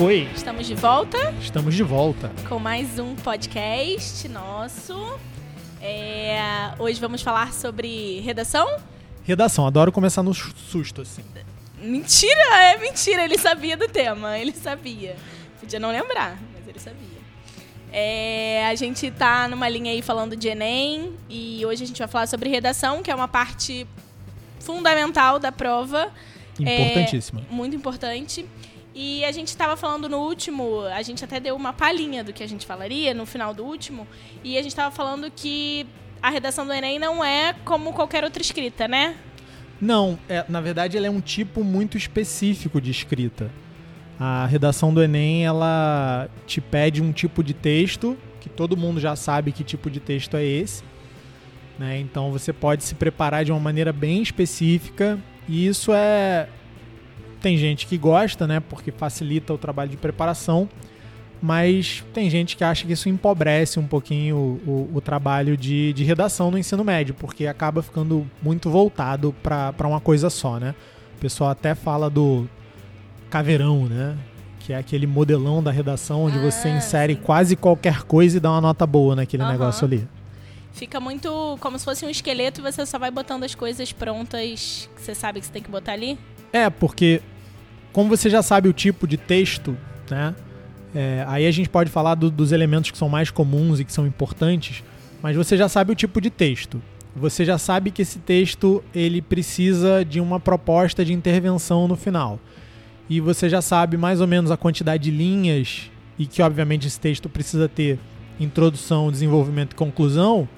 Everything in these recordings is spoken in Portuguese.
foi? Estamos de volta Estamos de volta. com mais um podcast nosso. É, hoje vamos falar sobre redação? Redação, adoro começar no susto, assim. Mentira, é mentira, ele sabia do tema, ele sabia. Podia não lembrar, mas ele sabia. É, a gente tá numa linha aí falando de Enem e hoje a gente vai falar sobre redação, que é uma parte fundamental da prova. Importantíssima. É, muito importante. E a gente estava falando no último, a gente até deu uma palhinha do que a gente falaria no final do último, e a gente estava falando que a redação do Enem não é como qualquer outra escrita, né? Não, é, na verdade ela é um tipo muito específico de escrita. A redação do Enem, ela te pede um tipo de texto, que todo mundo já sabe que tipo de texto é esse. Né? Então você pode se preparar de uma maneira bem específica, e isso é tem gente que gosta, né? Porque facilita o trabalho de preparação. Mas tem gente que acha que isso empobrece um pouquinho o, o, o trabalho de, de redação no ensino médio, porque acaba ficando muito voltado para uma coisa só, né? O pessoal até fala do caveirão, né? Que é aquele modelão da redação onde Ah, você insere sim. quase qualquer coisa e dá uma nota boa naquele Aham. negócio ali. Fica muito como se fosse um esqueleto e você só vai botando as coisas prontas que você sabe que você tem que botar ali. É, porque como você já sabe o tipo de texto, né? é, aí a gente pode falar do- dos elementos que são mais comuns e que são importantes, mas você já sabe o tipo de texto. Você já sabe que esse texto ele precisa de uma proposta de intervenção no final. E você já sabe mais ou menos a quantidade de linhas e que obviamente esse texto precisa ter introdução, desenvolvimento e conclusão.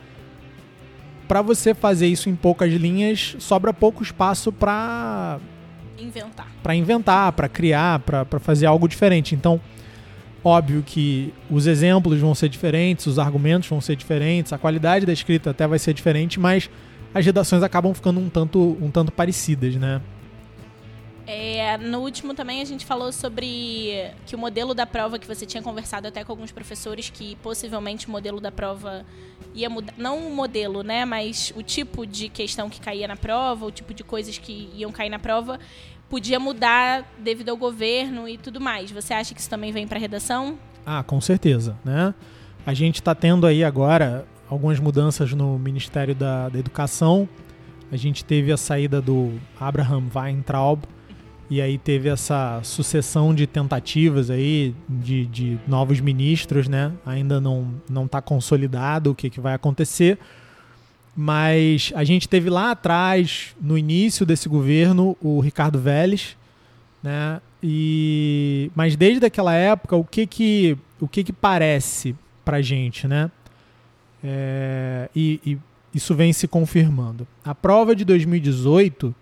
Para você fazer isso em poucas linhas, sobra pouco espaço para Inventar. para inventar, para criar, para fazer algo diferente. Então, óbvio que os exemplos vão ser diferentes, os argumentos vão ser diferentes, a qualidade da escrita até vai ser diferente, mas as redações acabam ficando um tanto, um tanto parecidas, né? No último também a gente falou sobre que o modelo da prova que você tinha conversado até com alguns professores que possivelmente o modelo da prova ia mudar, não o modelo, né, mas o tipo de questão que caía na prova, o tipo de coisas que iam cair na prova podia mudar devido ao governo e tudo mais. Você acha que isso também vem para redação? Ah, com certeza, né? A gente está tendo aí agora algumas mudanças no Ministério da, da Educação. A gente teve a saída do Abraham Weintraub e aí teve essa sucessão de tentativas aí de, de novos ministros, né? Ainda não não está consolidado o que, que vai acontecer, mas a gente teve lá atrás, no início desse governo, o Ricardo Vélez, né? E mas desde aquela época, o que que o que que parece pra gente, né? É, e, e isso vem se confirmando. A prova de 2018,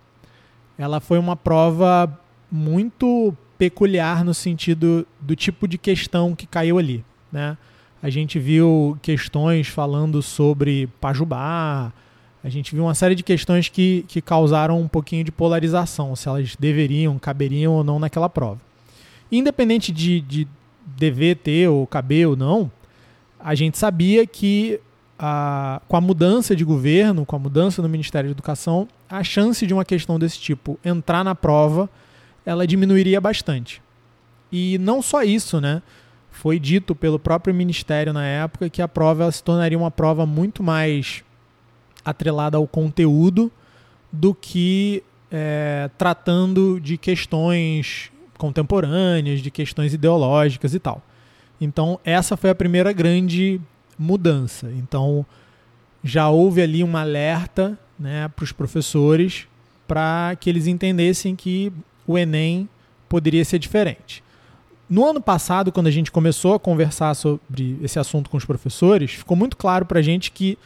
ela foi uma prova muito peculiar no sentido do tipo de questão que caiu ali, né? A gente viu questões falando sobre Pajubá, a gente viu uma série de questões que, que causaram um pouquinho de polarização, se elas deveriam, caberiam ou não naquela prova. Independente de, de dever ter ou caber ou não, a gente sabia que a, com a mudança de governo, com a mudança no Ministério da Educação, a chance de uma questão desse tipo entrar na prova, ela diminuiria bastante. E não só isso, né? Foi dito pelo próprio Ministério na época que a prova se tornaria uma prova muito mais atrelada ao conteúdo do que é, tratando de questões contemporâneas, de questões ideológicas e tal. Então, essa foi a primeira grande mudança. Então, já houve ali um alerta né, para os professores para que eles entendessem que o Enem poderia ser diferente. No ano passado, quando a gente começou a conversar sobre esse assunto com os professores, ficou muito claro para a gente que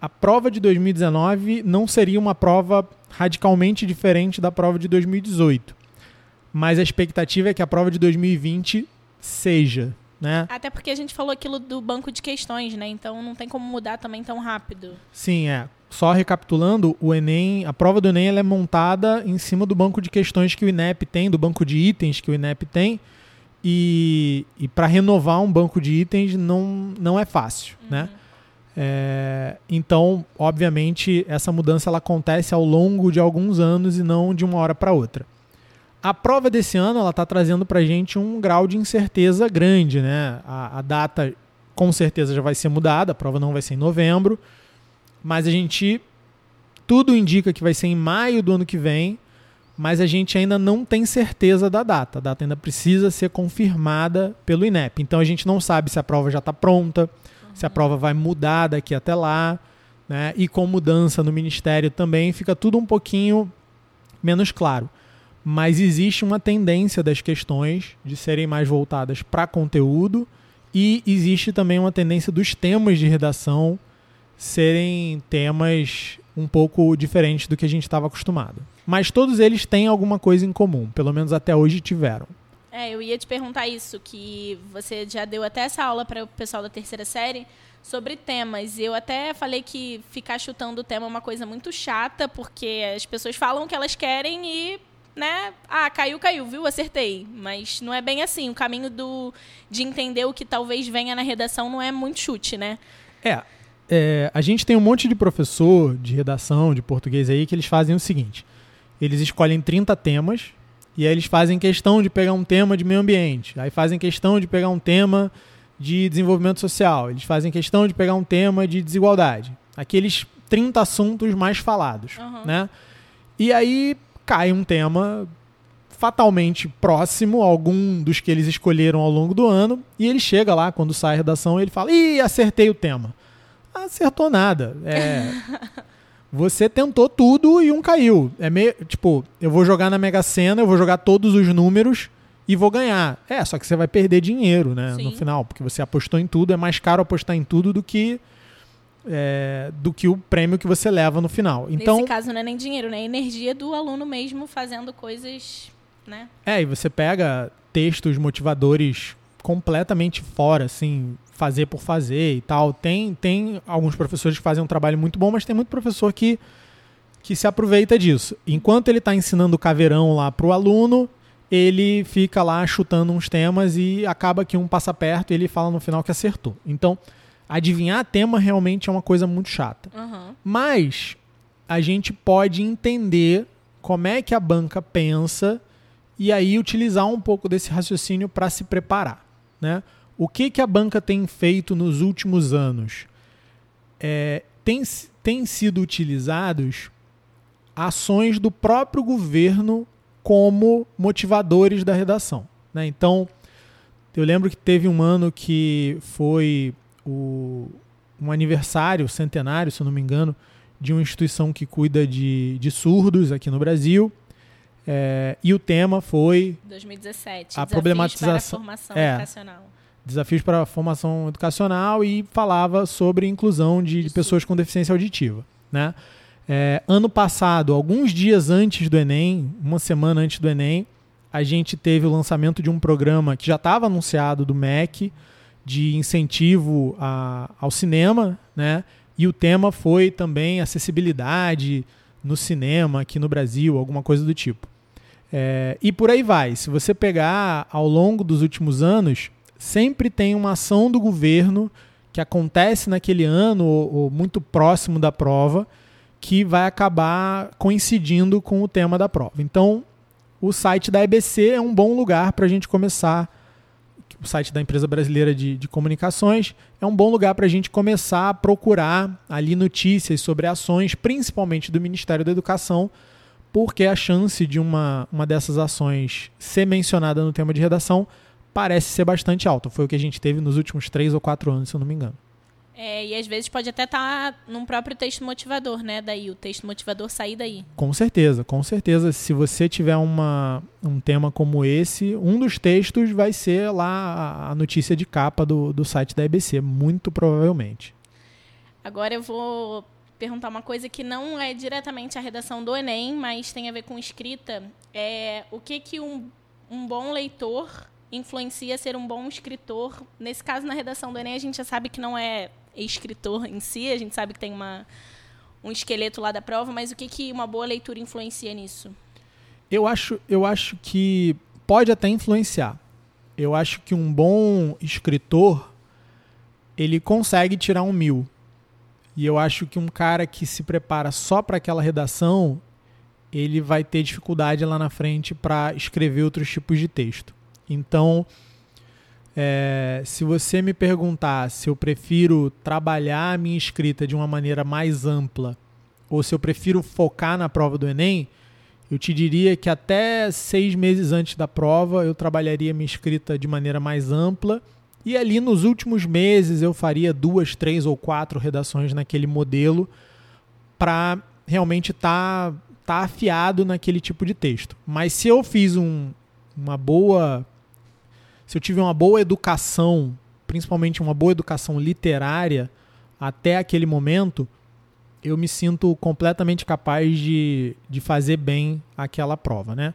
a prova de 2019 não seria uma prova radicalmente diferente da prova de 2018. Mas a expectativa é que a prova de 2020 seja, né? Até porque a gente falou aquilo do banco de questões, né? Então não tem como mudar também tão rápido. Sim, é. Só recapitulando, o Enem, a prova do Enem ela é montada em cima do banco de questões que o INEP tem, do banco de itens que o INEP tem. E, e para renovar um banco de itens não, não é fácil, né? É, então, obviamente, essa mudança ela acontece ao longo de alguns anos e não de uma hora para outra. A prova desse ano ela está trazendo para a gente um grau de incerteza grande, né? A, a, data com certeza já vai ser mudada, a prova não vai ser em novembro, mas a gente tudo indica que vai ser em maio do ano que vem, mas a gente ainda não tem certeza da data. A data ainda precisa ser confirmada pelo INEP. Então a gente não sabe se a prova já está pronta, uhum. se a prova vai mudar daqui até lá, né? E com mudança no ministério também fica tudo um pouquinho menos claro. Mas existe uma tendência das questões de serem mais voltadas para conteúdo e existe também uma tendência dos temas de redação serem temas um pouco diferentes do que a gente estava acostumado. Mas todos eles têm alguma coisa em comum, pelo menos até hoje tiveram. É, eu ia te perguntar isso, que você já deu até essa aula para o pessoal da terceira série sobre temas. Eu até falei que ficar chutando o tema é uma coisa muito chata, porque as pessoas falam o que elas querem e, né, ah, caiu, caiu, viu? Acertei. Mas não é bem assim. O caminho do de entender o que talvez venha na redação não é muito chute, né? É, é, a gente tem um monte de professor de redação, de português aí, que eles fazem o seguinte: eles escolhem 30 temas e aí eles fazem questão de pegar um tema de meio ambiente, aí fazem questão de pegar um tema de desenvolvimento social, eles fazem questão de pegar um tema de desigualdade. Aqueles 30 assuntos mais falados, uhum. né? E aí cai um tema fatalmente próximo a algum dos que eles escolheram ao longo do ano e ele chega lá quando sai a redação ele fala: "Ih, acertei o tema" acertou nada. É, você tentou tudo e um caiu. É meio, tipo, eu vou jogar na Mega Sena, eu vou jogar todos os números e vou ganhar. É, só que você vai perder dinheiro, né, Sim. no final, porque você apostou em tudo, é mais caro apostar em tudo do que é, do que o prêmio que você leva no final. Então, Nesse caso não é nem dinheiro, né? É energia do aluno mesmo fazendo coisas, né? É, e você pega textos motivadores completamente fora, assim, fazer por fazer e tal. Tem, tem alguns professores que fazem um trabalho muito bom, mas tem muito professor que, que se aproveita disso. Enquanto ele está ensinando o caveirão lá para o aluno, ele fica lá chutando uns temas e acaba que um passa perto e ele fala no final que acertou. Então, adivinhar tema realmente é uma coisa muito chata. Uhum. Mas a gente pode entender como é que a banca pensa e aí utilizar um pouco desse raciocínio para se preparar, né? O que, que a banca tem feito nos últimos anos? É, tem, tem sido utilizados ações do próprio governo como motivadores da redação. Né? Então, eu lembro que teve um ano que foi o, um aniversário centenário, se eu não me engano, de uma instituição que cuida de, de surdos aqui no Brasil. É, e o tema foi 2017 a problematização para a formação é, educacional desafios para a formação educacional e falava sobre inclusão de, de pessoas com deficiência auditiva. Né? É, ano passado, alguns dias antes do Enem, uma semana antes do Enem, a gente teve o lançamento de um programa que já estava anunciado do MEC de incentivo a, ao cinema, né? E o tema foi também acessibilidade no cinema aqui no Brasil, alguma coisa do tipo. É, e por aí vai. Se você pegar ao longo dos últimos anos, sempre tem uma ação do governo que acontece naquele ano ou, ou muito próximo da prova que vai acabar coincidindo com o tema da prova. Então, o site da EBC é um bom lugar para a gente começar. O site da empresa brasileira de, de comunicações é um bom lugar para a gente começar a procurar ali notícias sobre ações, principalmente do Ministério da Educação, porque a chance de uma, uma dessas ações ser mencionada no tema de redação parece ser bastante alta. Foi o que a gente teve nos últimos três ou quatro anos, se eu não me engano. É, e às vezes pode até estar tá num próprio texto motivador, né? Daí, o texto motivador sair daí. Com certeza, com certeza. Se você tiver uma, um tema como esse, um dos textos vai ser lá a notícia de capa do, do site da EBC, muito provavelmente. Agora eu vou perguntar uma coisa que não é diretamente a redação do Enem, mas tem a ver com escrita. É, o que, que um, um bom leitor influencia ser um bom escritor. Nesse caso, na redação do Enem, a gente já sabe que não é escritor em si, a gente sabe que tem uma, um esqueleto lá da prova, mas o que, que uma boa leitura influencia nisso? Eu acho, eu acho que pode até influenciar. Eu acho que um bom escritor ele consegue tirar um mil. E eu acho que um cara que se prepara só para aquela redação, ele vai ter dificuldade lá na frente para escrever outros tipos de texto. Então, é, se você me perguntar se eu prefiro trabalhar a minha escrita de uma maneira mais ampla ou se eu prefiro focar na prova do Enem, eu te diria que até seis meses antes da prova eu trabalharia minha escrita de maneira mais ampla e ali nos últimos meses eu faria duas, três ou quatro redações naquele modelo para realmente estar tá, tá afiado naquele tipo de texto. Mas se eu fiz um, uma boa se eu tive uma boa educação, principalmente uma boa educação literária até aquele momento, eu me sinto completamente capaz de, de fazer bem aquela prova, né?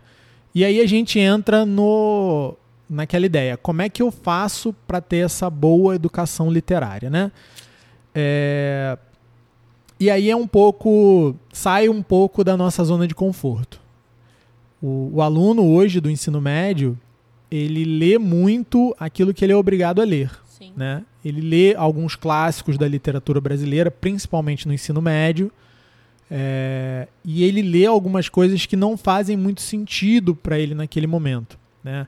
E aí a gente entra no naquela ideia, como é que eu faço para ter essa boa educação literária, né? É... E aí é um pouco, sai um pouco da nossa zona de conforto. O, o aluno hoje do ensino médio, ele lê muito aquilo que ele é obrigado a ler. Sim. Né? Ele lê alguns clássicos da literatura brasileira, principalmente no ensino médio, é, e ele lê algumas coisas que não fazem muito sentido para ele naquele momento. Né?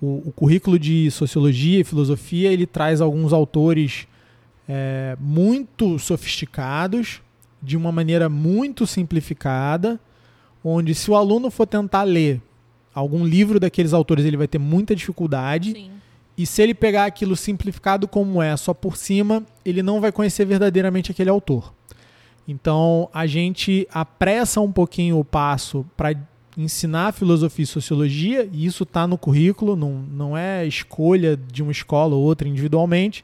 O, o, currículo de sociologia e filosofia ele traz alguns autores é, muito sofisticados, de uma maneira muito simplificada, onde se o aluno for tentar ler algum livro daqueles autores ele vai ter muita dificuldade. Sim. E se ele pegar aquilo simplificado como é, só por cima, ele não vai conhecer verdadeiramente aquele autor. Então a gente apressa um pouquinho o passo para ensinar filosofia e sociologia, e isso está no currículo, não, não é escolha de uma escola ou outra individualmente,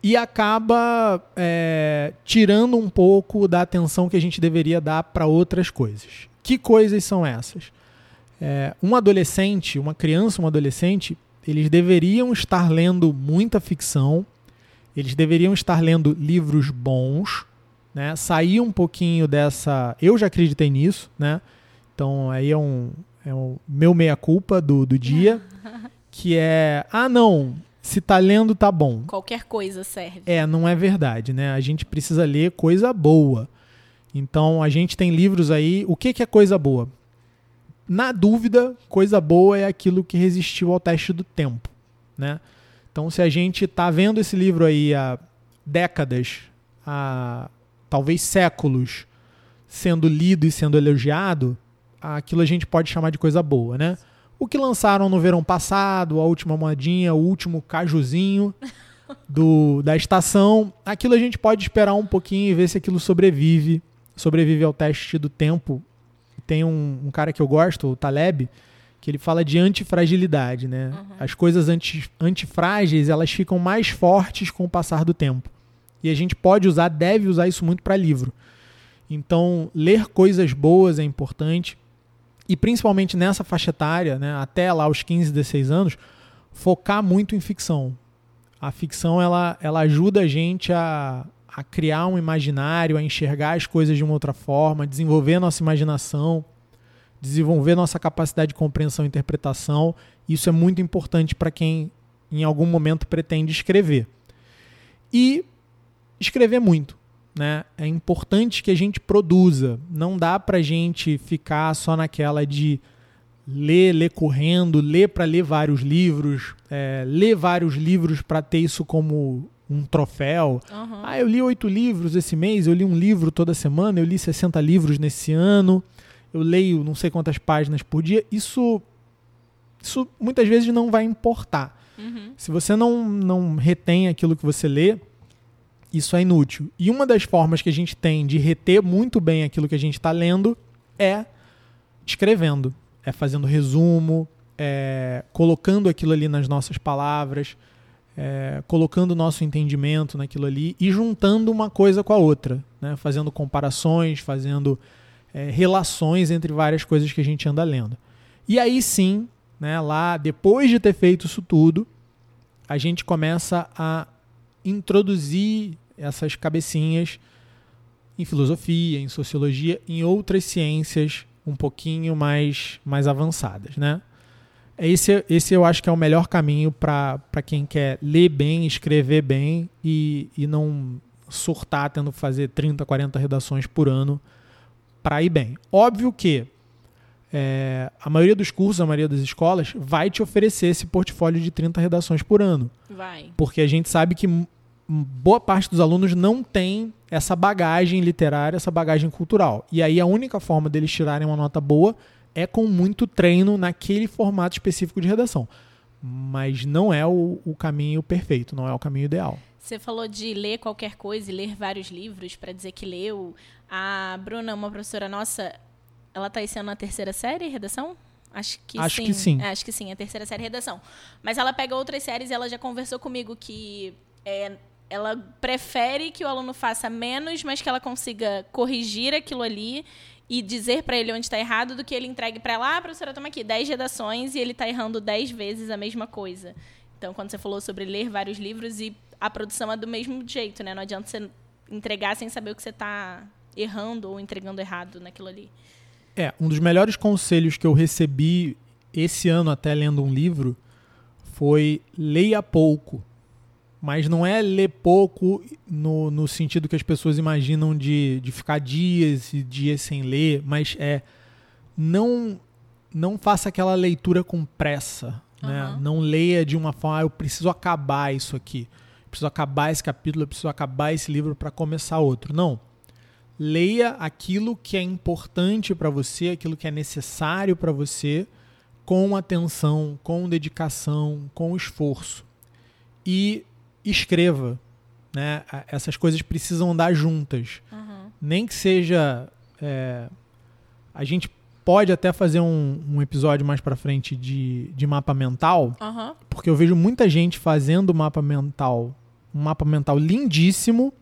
e acaba é, tirando um pouco da atenção que a gente deveria dar para outras coisas. Que coisas são essas? É, um adolescente, uma criança, um adolescente, eles deveriam estar lendo muita ficção, eles deveriam estar lendo livros bons, né? Sair um pouquinho dessa. Eu já acreditei nisso, né? Então aí é um, é um meu meia-culpa do, do dia, que é. Ah, não, se tá lendo, tá bom. Qualquer coisa serve. É, não é verdade, né? A gente precisa ler coisa boa. Então a gente tem livros aí. O que, que é coisa boa? Na dúvida, coisa boa é aquilo que resistiu ao teste do tempo, né? Então, se a gente está vendo esse livro aí há décadas, há talvez séculos, sendo lido e sendo elogiado, aquilo a gente pode chamar de coisa boa, né? O que lançaram no verão passado, a última modinha, o último cajuzinho do, da estação, aquilo a gente pode esperar um pouquinho e ver se aquilo sobrevive, sobrevive ao teste do tempo tem um, um, cara que eu gosto, o Taleb, que ele fala de antifragilidade, né? Uhum. As coisas anti, antifrágeis, elas ficam mais fortes com o passar do tempo. E a gente pode usar, deve usar isso muito para livro. Então, ler coisas boas é importante. E principalmente nessa faixa etária, né, até lá os 15, 16 anos, focar muito em ficção. A ficção ela, ela ajuda a gente a, a criar um imaginário, a enxergar as coisas de uma outra forma, desenvolver nossa imaginação, desenvolver nossa capacidade de compreensão e interpretação. Isso é muito importante para quem em algum momento pretende escrever. E escrever muito. Né? É importante que a gente produza. Não dá para a gente ficar só naquela de ler, ler correndo, ler para ler vários livros, é, ler vários livros para ter isso como um troféu. Uhum. Ah, eu li oito livros esse mês, eu li um livro toda semana, eu li 60 livros nesse ano, eu leio não sei quantas páginas por dia. Isso, isso muitas vezes não vai importar. Uhum. Se você não, não retém aquilo que você lê, isso é inútil. E uma das formas que a gente tem de reter muito bem aquilo que a gente está lendo é escrevendo, é fazendo resumo, é colocando aquilo ali nas nossas palavras é, colocando o nosso entendimento naquilo ali e juntando uma coisa com a outra, né? fazendo comparações, fazendo é, relações entre várias coisas que a gente anda lendo. E aí sim, né, lá depois de ter feito isso tudo, a gente começa a introduzir essas cabecinhas em filosofia, em sociologia, em outras ciências um pouquinho mais, mais avançadas, né? Esse, esse eu acho que é o melhor caminho para quem quer ler bem, escrever bem e, e não surtar tendo que fazer 30, 40 redações por ano para ir bem. Óbvio que é, a maioria dos cursos, a maioria das escolas, vai te oferecer esse portfólio de 30 redações por ano. Vai. Porque a gente sabe que boa parte dos alunos não tem essa bagagem literária, essa bagagem cultural. E aí a única forma deles tirarem uma nota boa é com muito treino naquele formato específico de redação. Mas não é o, o caminho perfeito, não é o caminho ideal. Você falou de ler qualquer coisa e ler vários livros para dizer que leu. A Bruna, uma professora nossa, ela está esse ano na terceira série, redação? Acho que acho sim. Que sim. É, acho que sim, a terceira série redação. Mas ela pega outras séries e ela já conversou comigo que é, ela prefere que o aluno faça menos, mas que ela consiga corrigir aquilo ali e dizer para ele onde está errado do que ele entregue para ela, ah, professora, toma aqui 10 redações e ele está errando 10 vezes a mesma coisa. Então, quando você falou sobre ler vários livros e a produção é do mesmo jeito, né? Não adianta você entregar sem saber o que você está errando ou entregando errado naquilo ali. É, um dos melhores conselhos que eu recebi esse ano, até lendo um livro, foi leia pouco. Mas não é ler pouco no, no sentido que as pessoas imaginam de, de ficar dias e dias sem ler, mas é não não faça aquela leitura com pressa. Né? Uhum. Não leia de uma forma, ah, eu preciso acabar isso aqui. Eu preciso acabar esse capítulo, eu preciso acabar esse livro para começar outro. Não leia aquilo que é importante para você, aquilo que é necessário para você, com atenção, com dedicação, com esforço. E escreva. Né? Essas coisas precisam andar juntas. Uhum. Nem que seja. É, a gente pode até fazer um, um episódio mais para frente de, de mapa mental, uhum. porque eu vejo muita gente fazendo mapa mental, um mapa mental lindíssimo,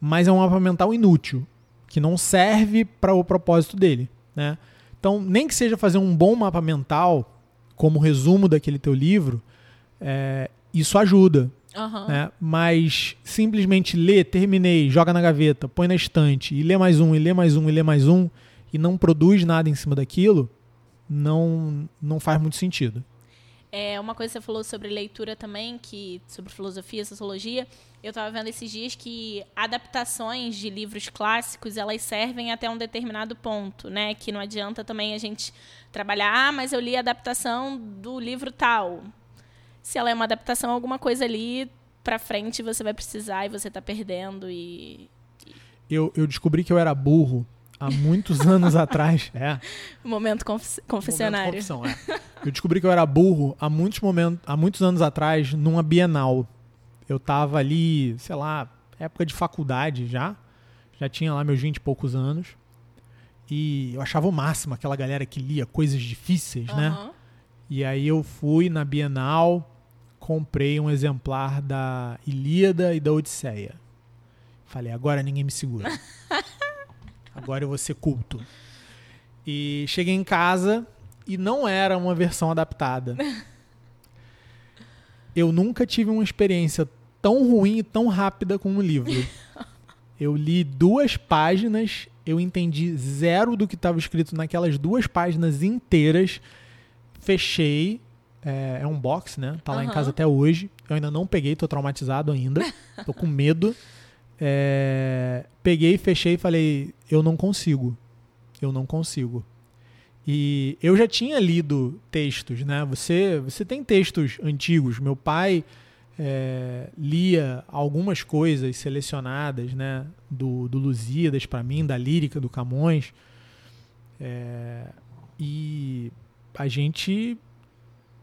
mas é um mapa mental inútil que não serve para o propósito dele, né? Então, nem que seja fazer um bom mapa mental, como resumo daquele teu livro, é, isso ajuda. Uhum. Né? Mas simplesmente ler, terminei, joga na gaveta, põe na estante, e lê mais um, e lê mais um, e lê mais um, e não produz nada em cima daquilo, não, não faz muito sentido. É, uma coisa que você falou sobre leitura também, que sobre filosofia, sociologia, eu estava vendo esses dias que adaptações de livros clássicos, elas servem até um determinado ponto, né? Que não adianta também a gente trabalhar, ah, mas eu li a adaptação do livro tal. Se ela é uma adaptação, alguma coisa ali para frente você vai precisar e você está perdendo e... Eu, eu descobri que eu era burro há muitos anos atrás. É. Momento conf confessionário. Momento confissão, é. Eu descobri que eu era burro há muitos, momentos, há muitos anos atrás, numa Bienal. Eu tava ali, sei lá, época de faculdade já. Já tinha lá meus 20 e poucos anos. E eu achava o máximo aquela galera que lia coisas difíceis, uhum. né? E aí eu fui na Bienal, comprei um exemplar da Ilíada e da Odisseia. Falei, agora ninguém me segura. Agora eu vou ser culto. E cheguei em casa e não era uma versão adaptada. Eu nunca tive uma experiência tão ruim e tão rápida com um livro. Eu li duas páginas, eu entendi zero do que estava escrito naquelas duas páginas inteiras. Fechei. É, é um box, né? Tá lá Uhum. em casa até hoje. Eu ainda não peguei, tô traumatizado ainda. Tô com medo. É, peguei, fechei e falei: eu não consigo. Eu não consigo. E eu já tinha lido textos, né? Você, você tem textos antigos. Meu pai é, lia algumas coisas selecionadas, né? Do, do Lusíadas para mim, da lírica do Camões. É, e a gente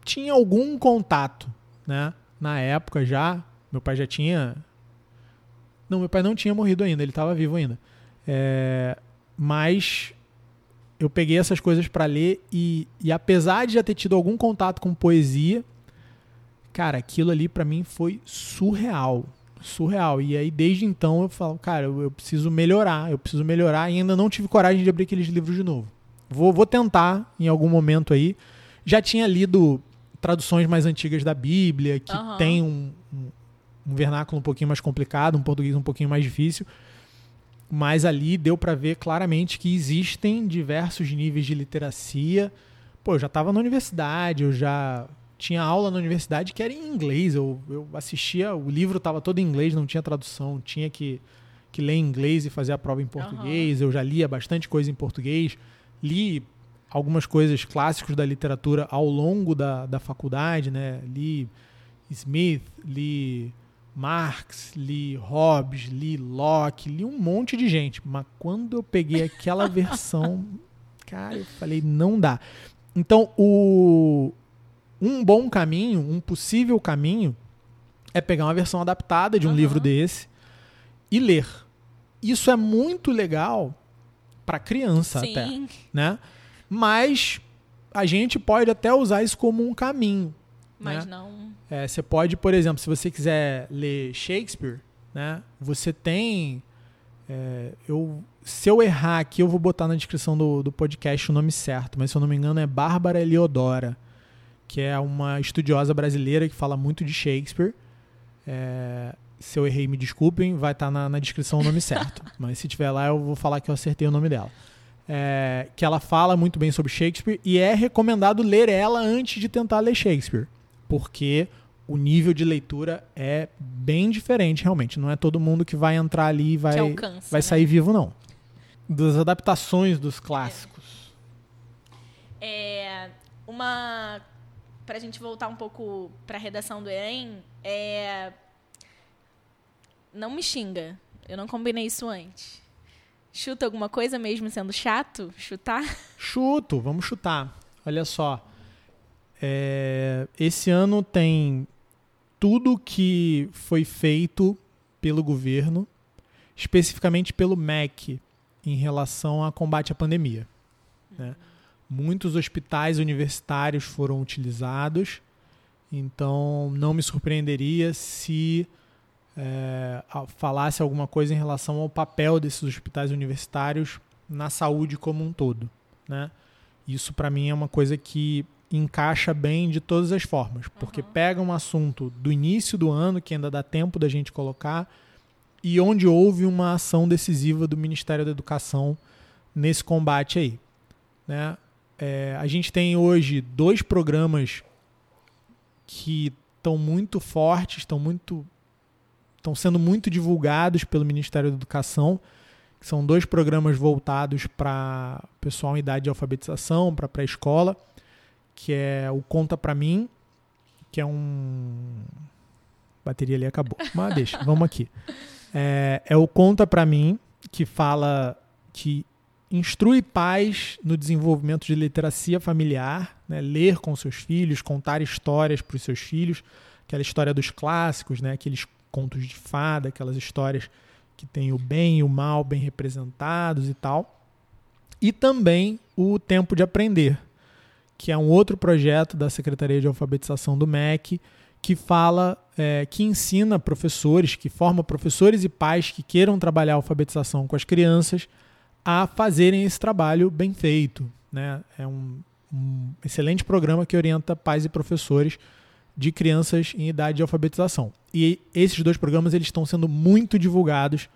tinha algum contato, né? Na época já, meu pai já tinha não, meu pai não tinha morrido ainda, ele estava vivo ainda. É, mas eu peguei essas coisas para ler e, e apesar de já ter tido algum contato com poesia, cara, aquilo ali para mim foi surreal. Surreal. E aí, desde então, eu falo, cara, eu, eu, preciso melhorar, eu preciso melhorar e ainda não tive coragem de abrir aqueles livros de novo. Vou, vou tentar em algum momento aí. Já tinha lido traduções mais antigas da Bíblia, que Aham. tem um, um um vernáculo um pouquinho mais complicado, um português um pouquinho mais difícil, mas ali deu para ver claramente que existem diversos níveis de literacia. Pô, eu já estava na universidade, eu já tinha aula na universidade que era em inglês, eu, eu assistia, o livro estava todo em inglês, não tinha tradução, tinha que, que lê inglês e fazer a prova em português. Eu já lia bastante coisa em português. Li algumas coisas clássicos da literatura ao longo da, da faculdade, né? Li Smith, li Marx, li Hobbes, li Locke, li um monte de gente. Mas quando eu peguei aquela versão, cara, eu falei, não dá. Então, o, um bom caminho, um possível caminho, é pegar uma versão adaptada de um uhum. livro desse e ler. Isso é muito legal para criança Sim. até, né? Mas a gente pode até usar isso como um caminho. Mas né? não. É, você pode, por exemplo, se você quiser ler Shakespeare, né? Você tem. É, eu, se eu errar aqui, eu vou botar na descrição do, do podcast o nome certo, mas se eu não me engano é Bárbara Eliodora, que é uma estudiosa brasileira que fala muito de Shakespeare. É, se eu errei, me desculpem, vai estar tá na, na descrição o nome certo. Mas se tiver lá, eu vou falar que eu acertei o nome dela. É, que ela fala muito bem sobre Shakespeare e é recomendado ler ela antes de tentar ler Shakespeare, porque o nível de leitura é bem diferente, realmente. Não é todo mundo que vai entrar ali e vai, alcança, vai né? sair vivo, não. Das adaptações dos clássicos. É, uma. Pra gente voltar um pouco pra redação do Enem, é, não me xinga. Eu não combinei isso antes. Chuta alguma coisa mesmo sendo chato? Chutar? Chuto, vamos chutar. Olha só. É, esse ano tem tudo que foi feito pelo governo, especificamente pelo MEC, em relação a combate à pandemia. Né? Muitos hospitais universitários foram utilizados, então não me surpreenderia se é, falasse alguma coisa em relação ao papel desses hospitais universitários na saúde como um todo. Né? Isso, para mim, é uma coisa que encaixa bem de todas as formas, porque uhum. pega um assunto do início do ano, que ainda dá tempo da gente colocar, e onde houve uma ação decisiva do Ministério da Educação nesse combate aí. Né? É, a gente tem hoje dois programas que estão muito fortes, estão muito estão sendo muito divulgados pelo Ministério da Educação, que são dois programas voltados para pessoal em idade de alfabetização, para pré-escola, que é o Conta Para Mim, que é um... A bateria ali acabou, mas deixa, vamos aqui. É, é o Conta Para Mim, que fala que instrui pais no desenvolvimento de literacia familiar, né? ler com seus filhos, contar histórias para os seus filhos, aquela história dos clássicos, né? aqueles contos de fada, aquelas histórias que tem o bem e o mal bem representados e tal. E também o Tempo de Aprender, que é um outro projeto da Secretaria de Alfabetização do MEC, que fala, é, que ensina professores, que forma professores e pais que queiram trabalhar a alfabetização com as crianças a fazerem esse trabalho bem feito. Né? É um, um excelente programa que orienta pais e professores de crianças em idade de alfabetização. E esses dois programas eles estão sendo muito divulgados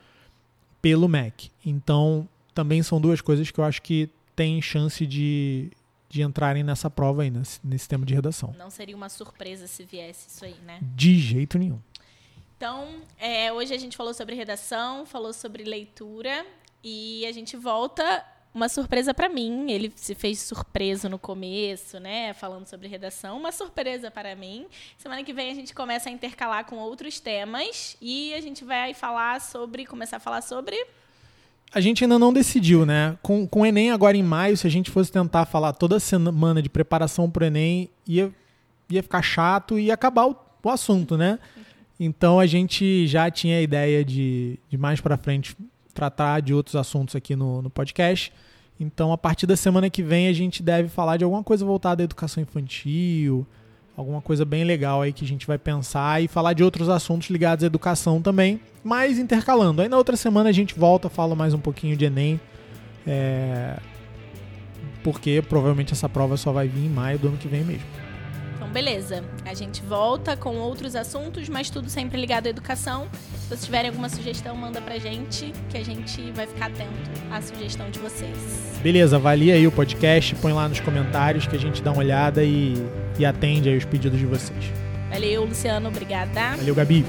pelo MEC. Então, também são duas coisas que eu acho que têm chance de, de entrarem nessa prova aí, nesse, nesse tema de redação. Não seria uma surpresa se viesse isso aí, né? De jeito nenhum. Então, é, hoje a gente falou sobre redação, falou sobre leitura e a gente volta uma surpresa para mim. Ele se fez surpreso no começo, né? Falando sobre redação. Uma surpresa para mim. Semana que vem a gente começa a intercalar com outros temas e a gente vai falar sobre. começar a falar sobre. A gente ainda não decidiu, né? Com, com o Enem agora em maio, se a gente fosse tentar falar toda semana de preparação para o Enem, ia, ia ficar chato e ia acabar o, o assunto, né? Então a gente já tinha a ideia de, de mais para frente tratar de outros assuntos aqui no, no podcast. Então, a partir da semana que vem, a gente deve falar de alguma coisa voltada à educação infantil, alguma coisa bem legal aí que a gente vai pensar e falar de outros assuntos ligados à educação também, mas intercalando. Aí na outra semana a gente volta, fala mais um pouquinho de Enem, é... porque provavelmente essa prova só vai vir em maio do ano que vem mesmo. Beleza. A gente volta com outros assuntos, mas tudo sempre ligado à educação. Se vocês tiverem alguma sugestão, manda pra gente, que a gente vai ficar atento à sugestão de vocês. Beleza, avalia aí o podcast, põe lá nos comentários que a gente dá uma olhada e, e atende aí os pedidos de vocês. Valeu, Luciano. Obrigada. Valeu, Gabi.